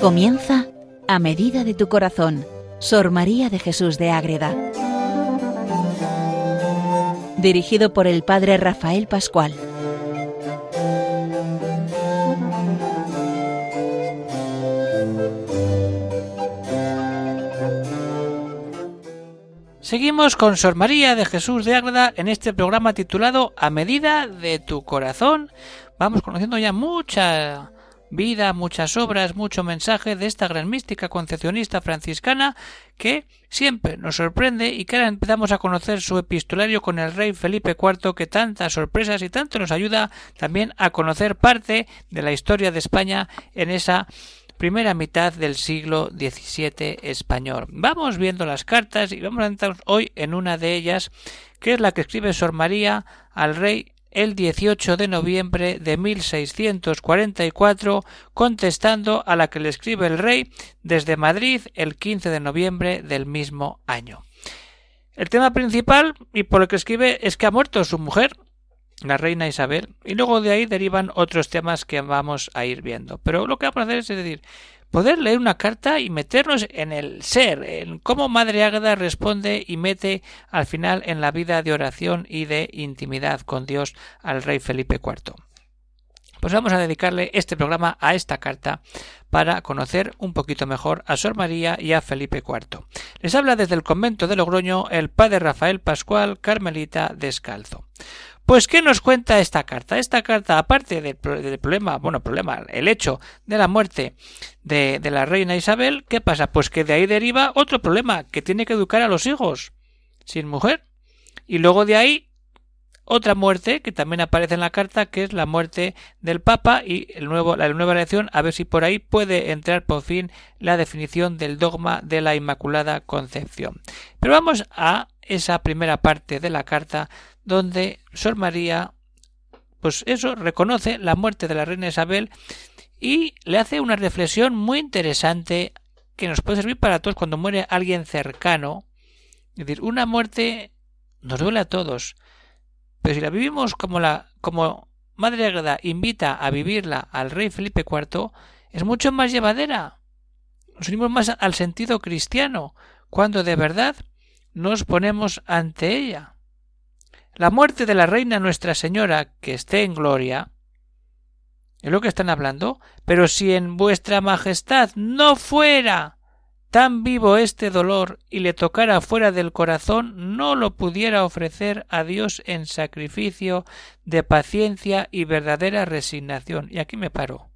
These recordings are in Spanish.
Comienza a medida de tu corazón, Sor María de Jesús de Ágreda. Dirigido por el Padre Rafael Pascual. Seguimos con Sor María de Jesús de Ágreda en este programa titulado A medida de tu corazón. Vamos conociendo ya mucha vida, muchas obras, mucho mensaje de esta gran mística concepcionista franciscana que siempre nos sorprende y que ahora empezamos a conocer su epistolario con el rey Felipe IV que tantas sorpresas y tanto nos ayuda también a conocer parte de la historia de España en esa primera mitad del siglo XVII español. Vamos viendo las cartas y vamos a entrar hoy en una de ellas, que es la que escribe Sor María al rey el 18 de noviembre de 1644, contestando a la que le escribe el rey desde Madrid el 15 de noviembre del mismo año. El tema principal y por el que escribe es que ha muerto su mujer, la reina Isabel, y luego de ahí derivan otros temas que vamos a ir viendo. Pero lo que vamos a hacer es decir, poder leer una carta y meternos en el ser, en cómo Madre Ágada responde y mete al final en la vida de oración y de intimidad con Dios al rey Felipe IV. Pues vamos a dedicarle este programa a esta carta para conocer un poquito mejor a Sor María y a Felipe IV. Les habla desde el convento de Logroño el padre Rafael Pascual Carmelita Descalzo. Pues, ¿qué nos cuenta esta carta? Esta carta, aparte del, problema, bueno, problema, el hecho de la muerte de, de la reina Isabel, ¿qué pasa? Pues que de ahí deriva otro problema, que tiene que educar a los hijos sin mujer. Y luego de ahí otra muerte que también aparece en la carta, que es la muerte del Papa y el nuevo, la nueva elección, a ver si por ahí puede entrar por fin la definición del dogma de la Inmaculada Concepción. Pero vamos a esa primera parte de la carta donde Sor María, pues eso, reconoce la muerte de la reina Isabel y le hace una reflexión muy interesante que nos puede servir para todos cuando muere alguien cercano. Es decir, una muerte nos duele a todos, pero si la vivimos como la como Madre Agreda invita a vivirla al rey Felipe IV, es mucho más llevadera. Nos unimos más al sentido cristiano, cuando de verdad nos ponemos ante ella. La muerte de la reina Nuestra Señora, que esté en gloria, es lo que están hablando, pero si en vuestra majestad no fuera tan vivo este dolor y le tocara fuera del corazón, no lo pudiera ofrecer a Dios en sacrificio de paciencia y verdadera resignación. Y aquí me paro.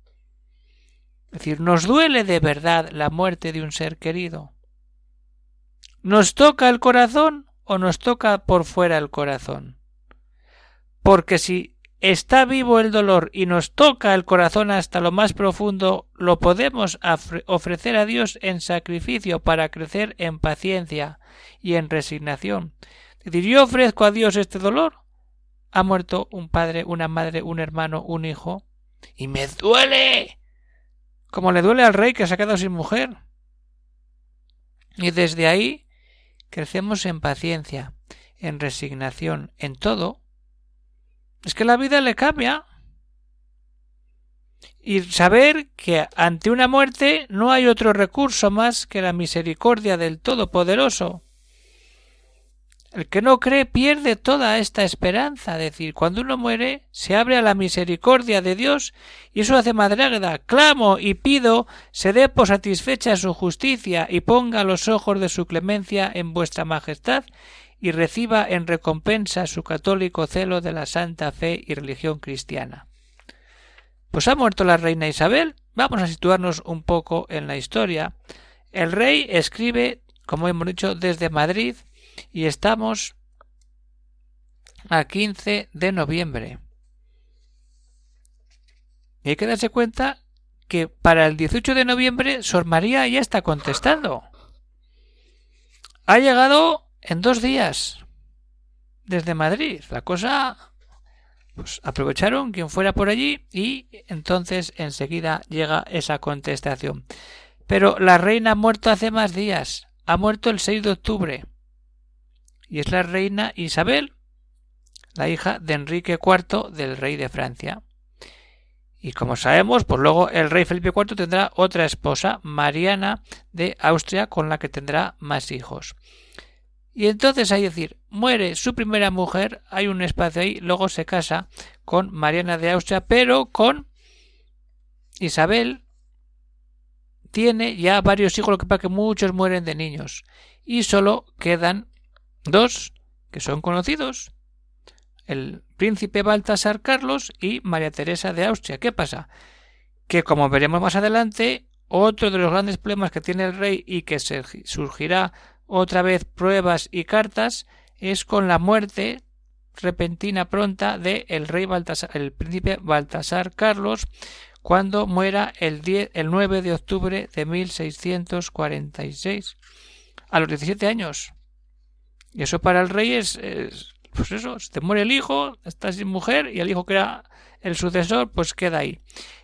Es decir, nos duele de verdad la muerte de un ser querido. ¿Nos toca el corazón o nos toca por fuera el corazón? Porque si está vivo el dolor y nos toca el corazón hasta lo más profundo, lo podemos ofrecer a Dios en sacrificio para crecer en paciencia y en resignación. Es decir, yo ofrezco a Dios este dolor. Ha muerto un padre, una madre, un hermano, un hijo, y me duele. Como le duele al rey que se ha quedado sin mujer. Y desde ahí crecemos en paciencia, en resignación, en todo, es que la vida le cambia. Y saber que ante una muerte no hay otro recurso más que la misericordia del Todopoderoso, el que no cree pierde toda esta esperanza. Es decir, cuando uno muere, se abre a la misericordia de Dios y eso hace madragda. Clamo y pido se dé por satisfecha su justicia y ponga los ojos de su clemencia en vuestra majestad y reciba en recompensa su católico celo de la santa fe y religión cristiana. Pues ha muerto la reina Isabel. Vamos a situarnos un poco en la historia. El rey escribe, como hemos dicho, desde Madrid y estamos a 15 de noviembre. Y hay que darse cuenta que para el 18 de noviembre Sor María ya está contestando. Ha llegado en dos días desde Madrid. La cosa pues aprovecharon quien fuera por allí y entonces enseguida llega esa contestación. Pero la reina ha muerto hace más días. Ha muerto el 6 de octubre y es la reina Isabel, la hija de Enrique IV del rey de Francia. Y como sabemos, pues luego el rey Felipe IV tendrá otra esposa, Mariana de Austria, con la que tendrá más hijos. Y entonces hay decir, muere su primera mujer, hay un espacio ahí, luego se casa con Mariana de Austria, pero con Isabel tiene ya varios hijos, lo que pasa que muchos mueren de niños. Y solo quedan dos que son conocidos, el príncipe Baltasar Carlos y María Teresa de Austria. ¿Qué pasa? Que como veremos más adelante, otro de los grandes problemas que tiene el rey y que surgirá otra vez pruebas y cartas es con la muerte repentina pronta de el rey Baltasar, el príncipe Baltasar Carlos cuando muera el, 10, el 9 de octubre de 1646 a los 17 años. Y eso para el rey es, pues eso, se te muere el hijo, estás sin mujer y el hijo que era el sucesor, pues queda ahí.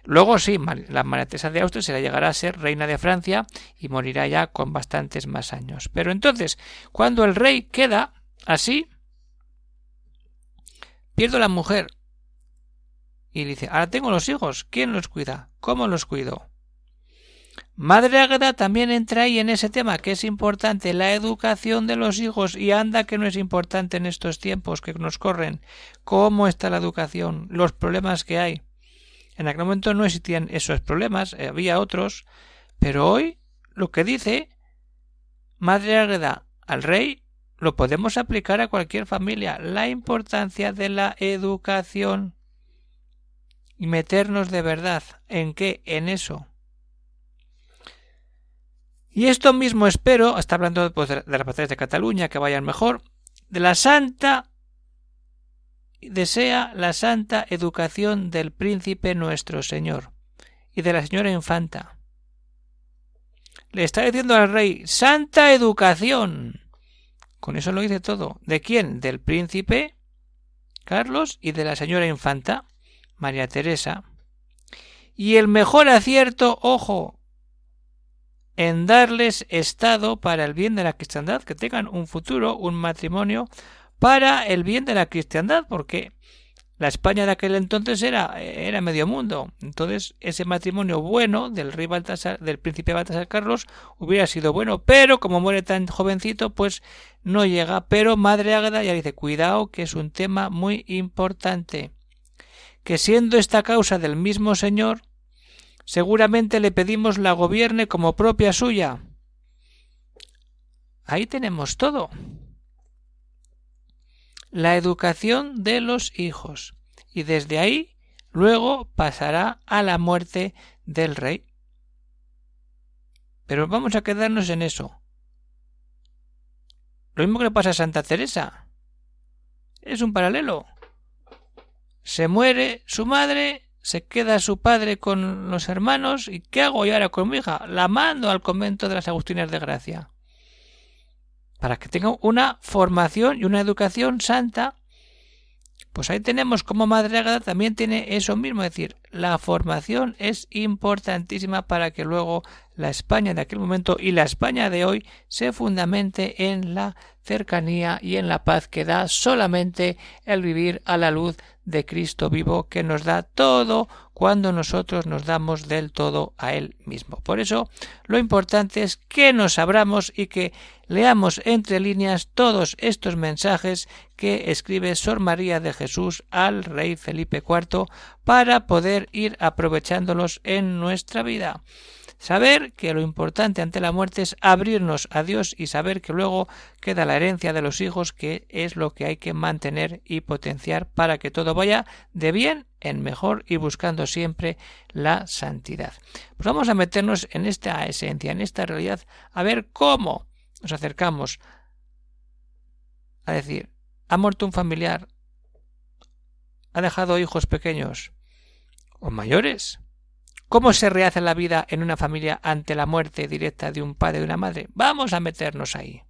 Luego sí, la María de Austria se la llegará a ser reina de Francia y morirá ya con bastantes más años. Pero entonces, cuando el rey queda así, pierdo la mujer. Y dice, ahora tengo los hijos, ¿quién los cuida? ¿Cómo los cuido? Madre Águeda también entra ahí en ese tema que es importante la educación de los hijos y anda que no es importante en estos tiempos que nos corren. ¿Cómo está la educación? Los problemas que hay. En aquel momento no existían esos problemas, eh, había otros, pero hoy lo que dice Madre Águeda al rey lo podemos aplicar a cualquier familia. La importancia de la educación y meternos de verdad en qué en eso y esto mismo espero, está hablando pues, de las batallas de Cataluña, que vayan mejor, de la santa desea la santa educación del príncipe nuestro Señor y de la señora infanta. Le está diciendo al rey santa educación. Con eso lo dice todo. ¿De quién? Del príncipe Carlos y de la señora infanta María Teresa. Y el mejor acierto, ojo, en darles estado para el bien de la cristiandad, que tengan un futuro, un matrimonio para el bien de la cristiandad, porque la España de aquel entonces era, era medio mundo. Entonces, ese matrimonio bueno del rey Baltasar, del príncipe Baltasar Carlos, hubiera sido bueno, pero como muere tan jovencito, pues no llega. Pero Madre Ágada ya dice, cuidado, que es un tema muy importante. Que siendo esta causa del mismo Señor, seguramente le pedimos la gobierne como propia suya. Ahí tenemos todo. La educación de los hijos. Y desde ahí luego pasará a la muerte del rey. Pero vamos a quedarnos en eso. Lo mismo que le pasa a Santa Teresa. Es un paralelo. Se muere su madre se queda su padre con los hermanos y ¿qué hago yo ahora con mi hija? La mando al convento de las Agustinas de Gracia para que tenga una formación y una educación santa. Pues ahí tenemos como Madre Ágata también tiene eso mismo, es decir, la formación es importantísima para que luego la España de aquel momento y la España de hoy se fundamente en la cercanía y en la paz que da solamente el vivir a la luz de Cristo vivo que nos da todo cuando nosotros nos damos del todo a Él mismo. Por eso lo importante es que nos abramos y que leamos entre líneas todos estos mensajes que escribe Sor María de Jesús al rey Felipe IV para poder ir aprovechándolos en nuestra vida. Saber que lo importante ante la muerte es abrirnos a Dios y saber que luego queda la herencia de los hijos, que es lo que hay que mantener y potenciar para que todo vaya de bien en mejor y buscando siempre la santidad. Pues vamos a meternos en esta esencia, en esta realidad, a ver cómo nos acercamos a decir, ha muerto un familiar, ha dejado hijos pequeños o mayores, ¿Cómo se rehace la vida en una familia ante la muerte directa de un padre y una madre? Vamos a meternos ahí.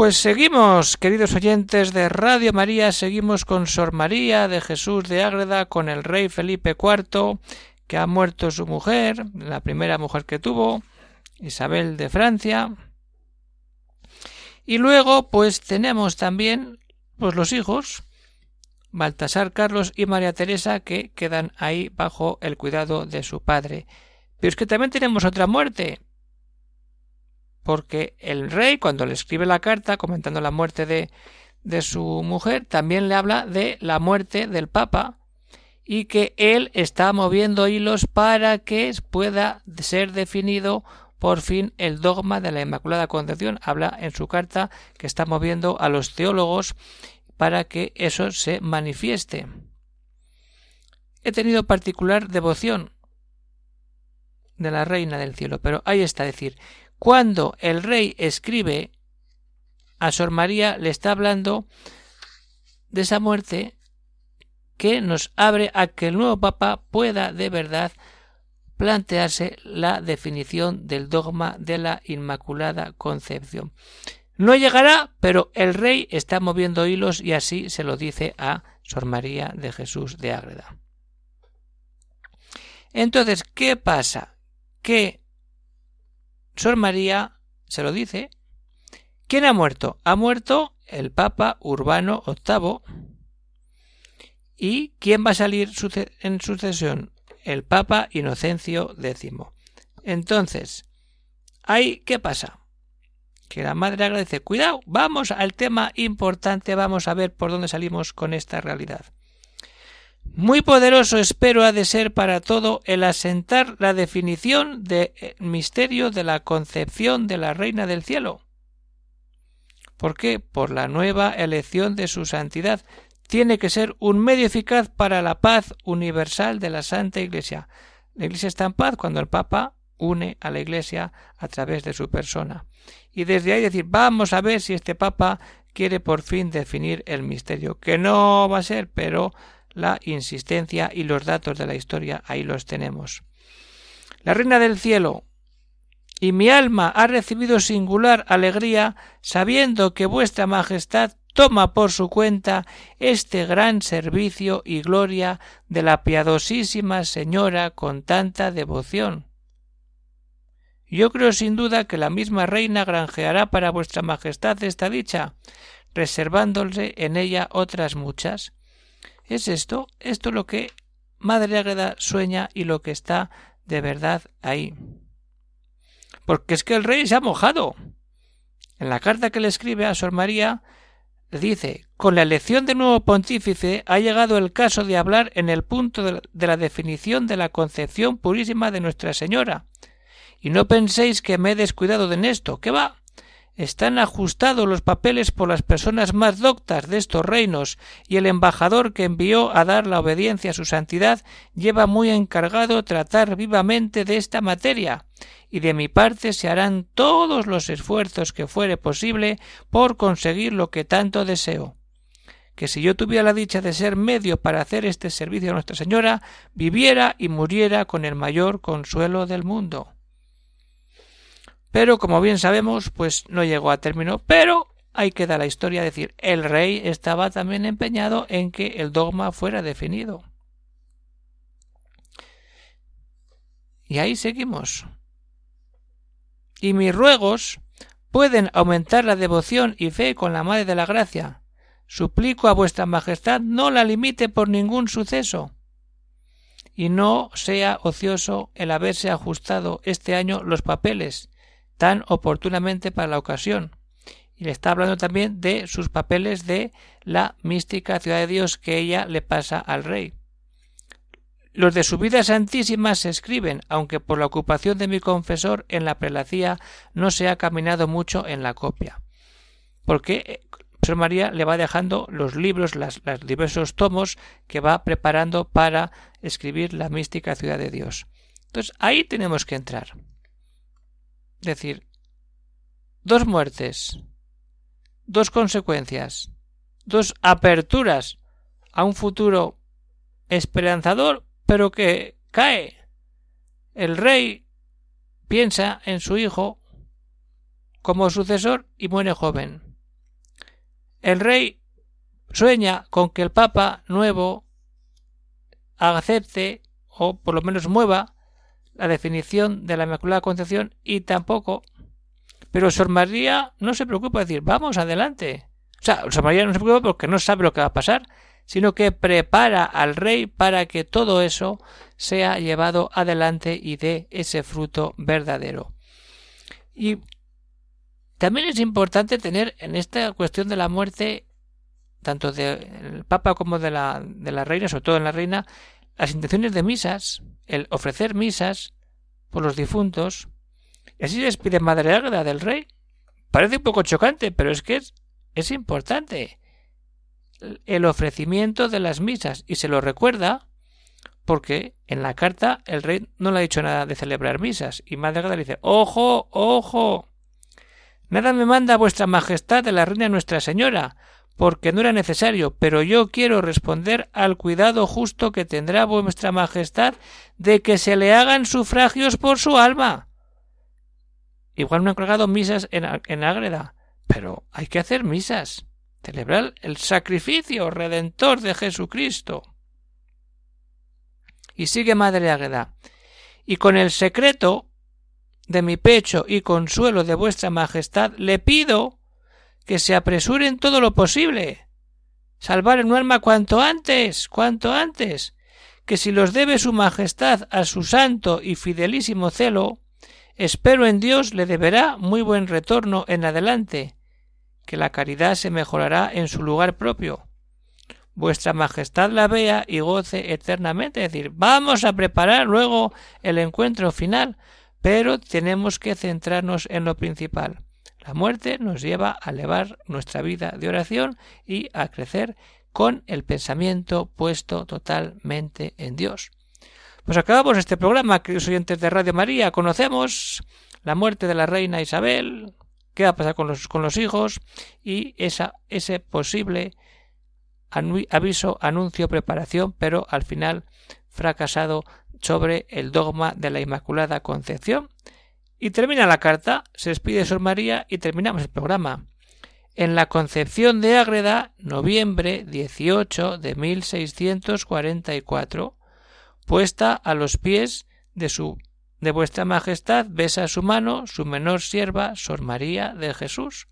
Pues seguimos, queridos oyentes de Radio María, seguimos con Sor María de Jesús de Ágreda, con el rey Felipe IV, que ha muerto su mujer, la primera mujer que tuvo, Isabel de Francia. Y luego, pues tenemos también pues los hijos, Baltasar Carlos y María Teresa, que quedan ahí bajo el cuidado de su padre. Pero es que también tenemos otra muerte, porque el rey, cuando le escribe la carta comentando la muerte de, de su mujer, también le habla de la muerte del Papa y que él está moviendo hilos para que pueda ser definido por fin el dogma de la Inmaculada Concepción. Habla en su carta que está moviendo a los teólogos para que eso se manifieste. He tenido particular devoción de la Reina del Cielo, pero ahí está, decir, cuando el rey escribe a Sor María, le está hablando de esa muerte que nos abre a que el nuevo Papa pueda de verdad plantearse la definición del dogma de la Inmaculada Concepción. No llegará, pero el rey está moviendo hilos y así se lo dice a Sor María de Jesús de Ágreda. Entonces, ¿qué pasa? Que Sor María se lo dice. ¿Quién ha muerto? Ha muerto el Papa Urbano VIII. ¿Y quién va a salir en sucesión? El Papa Inocencio X. Entonces, ¿ahí qué pasa? Que la madre agradece, cuidado, vamos al tema importante, vamos a ver por dónde salimos con esta realidad. Muy poderoso espero ha de ser para todo el asentar la definición del misterio de la concepción de la Reina del Cielo. ¿Por qué? Por la nueva elección de su santidad. Tiene que ser un medio eficaz para la paz universal de la Santa Iglesia. La Iglesia está en paz cuando el Papa une a la Iglesia a través de su persona. Y desde ahí decir, vamos a ver si este Papa quiere por fin definir el misterio, que no va a ser, pero la insistencia y los datos de la historia ahí los tenemos. La Reina del Cielo, y mi alma ha recibido singular alegría sabiendo que vuestra Majestad toma por su cuenta este gran servicio y gloria de la piadosísima Señora con tanta devoción. Yo creo sin duda que la misma reina granjeará para vuestra Majestad esta dicha, reservándose en ella otras muchas, ¿Es esto? Esto lo que Madre Águeda sueña y lo que está de verdad ahí. Porque es que el rey se ha mojado. En la carta que le escribe a Sor María, dice Con la elección del nuevo pontífice ha llegado el caso de hablar en el punto de la definición de la concepción purísima de Nuestra Señora. Y no penséis que me he descuidado de esto, que va están ajustados los papeles por las personas más doctas de estos reinos, y el embajador que envió a dar la obediencia a su santidad lleva muy encargado tratar vivamente de esta materia, y de mi parte se harán todos los esfuerzos que fuere posible por conseguir lo que tanto deseo que si yo tuviera la dicha de ser medio para hacer este servicio a Nuestra Señora, viviera y muriera con el mayor consuelo del mundo. Pero como bien sabemos, pues no llegó a término, pero ahí queda la historia, decir, el rey estaba también empeñado en que el dogma fuera definido. Y ahí seguimos. Y mis ruegos pueden aumentar la devoción y fe con la Madre de la Gracia. Suplico a vuestra Majestad no la limite por ningún suceso y no sea ocioso el haberse ajustado este año los papeles tan oportunamente para la ocasión. Y le está hablando también de sus papeles de la mística ciudad de Dios que ella le pasa al rey. Los de su vida santísima se escriben, aunque por la ocupación de mi confesor en la prelacía no se ha caminado mucho en la copia. Porque eh, Sor María le va dejando los libros, los diversos tomos que va preparando para escribir la mística ciudad de Dios. Entonces ahí tenemos que entrar decir, dos muertes, dos consecuencias, dos aperturas a un futuro esperanzador, pero que cae. El rey piensa en su hijo como sucesor y muere joven. el rey sueña con que el Papa nuevo acepte o por lo menos mueva la definición de la Inmaculada Concepción y tampoco. Pero Sor María no se preocupa de decir, vamos adelante. O sea, Sor María no se preocupa porque no sabe lo que va a pasar, sino que prepara al rey para que todo eso sea llevado adelante y dé ese fruto verdadero. Y también es importante tener en esta cuestión de la muerte, tanto del Papa como de la, de la reina, sobre todo en la reina, las intenciones de misas, el ofrecer misas por los difuntos. Así les pide Madre Águeda del Rey. Parece un poco chocante, pero es que es, es importante el ofrecimiento de las misas y se lo recuerda porque en la carta el rey no le ha dicho nada de celebrar misas y Madre Águeda le dice ojo, ojo. Nada me manda vuestra majestad de la reina Nuestra Señora, porque no era necesario, pero yo quiero responder al cuidado justo que tendrá vuestra Majestad de que se le hagan sufragios por su alma. Igual me han colgado misas en, en Ágreda, pero hay que hacer misas, celebrar el sacrificio redentor de Jesucristo. Y sigue Madre Ágreda. Y con el secreto de mi pecho y consuelo de vuestra Majestad le pido que se apresuren todo lo posible. Salvar un alma cuanto antes, cuanto antes, que si los debe su Majestad a su santo y fidelísimo celo, espero en Dios le deberá muy buen retorno en adelante, que la caridad se mejorará en su lugar propio. Vuestra Majestad la vea y goce eternamente. Es decir, vamos a preparar luego el encuentro final, pero tenemos que centrarnos en lo principal. La muerte nos lleva a elevar nuestra vida de oración y a crecer con el pensamiento puesto totalmente en Dios. Pues acabamos este programa, queridos oyentes de Radio María. Conocemos la muerte de la reina Isabel, qué va a pasar con los, con los hijos y esa, ese posible aviso, anuncio, preparación, pero al final fracasado sobre el dogma de la Inmaculada Concepción y termina la carta, se despide Sor María y terminamos el programa. En la Concepción de Ágreda, noviembre 18 de 1644, puesta a los pies de su de vuestra majestad, besa su mano su menor sierva, Sor María de Jesús.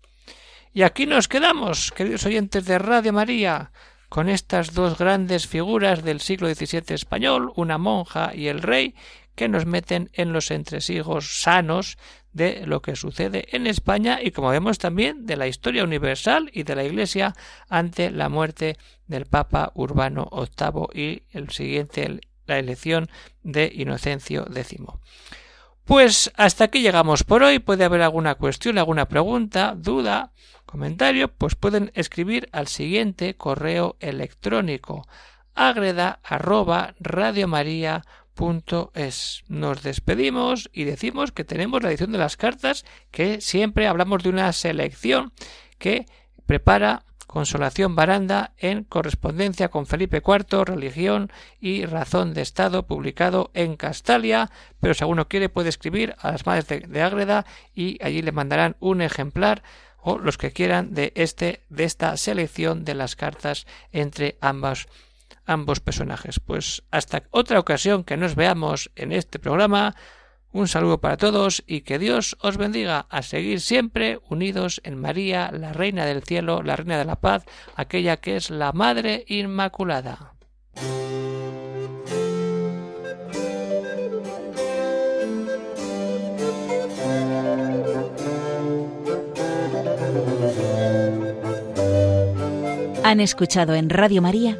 Y aquí nos quedamos, queridos oyentes de Radio María, con estas dos grandes figuras del siglo XVII español, una monja y el rey, que nos meten en los entresijos sanos de lo que sucede en España y como vemos también de la historia universal y de la Iglesia ante la muerte del Papa Urbano VIII y el siguiente la elección de Inocencio X. Pues hasta aquí llegamos por hoy. Puede haber alguna cuestión, alguna pregunta, duda, comentario, pues pueden escribir al siguiente correo electrónico agreda es. Nos despedimos y decimos que tenemos la edición de las cartas, que siempre hablamos de una selección que prepara Consolación Baranda en correspondencia con Felipe IV, Religión y Razón de Estado, publicado en Castalia, pero si alguno quiere puede escribir a las madres de, de Ágreda y allí le mandarán un ejemplar o los que quieran de este de esta selección de las cartas entre ambas ambos personajes. Pues hasta otra ocasión que nos veamos en este programa, un saludo para todos y que Dios os bendiga a seguir siempre unidos en María, la Reina del Cielo, la Reina de la Paz, aquella que es la Madre Inmaculada. Han escuchado en Radio María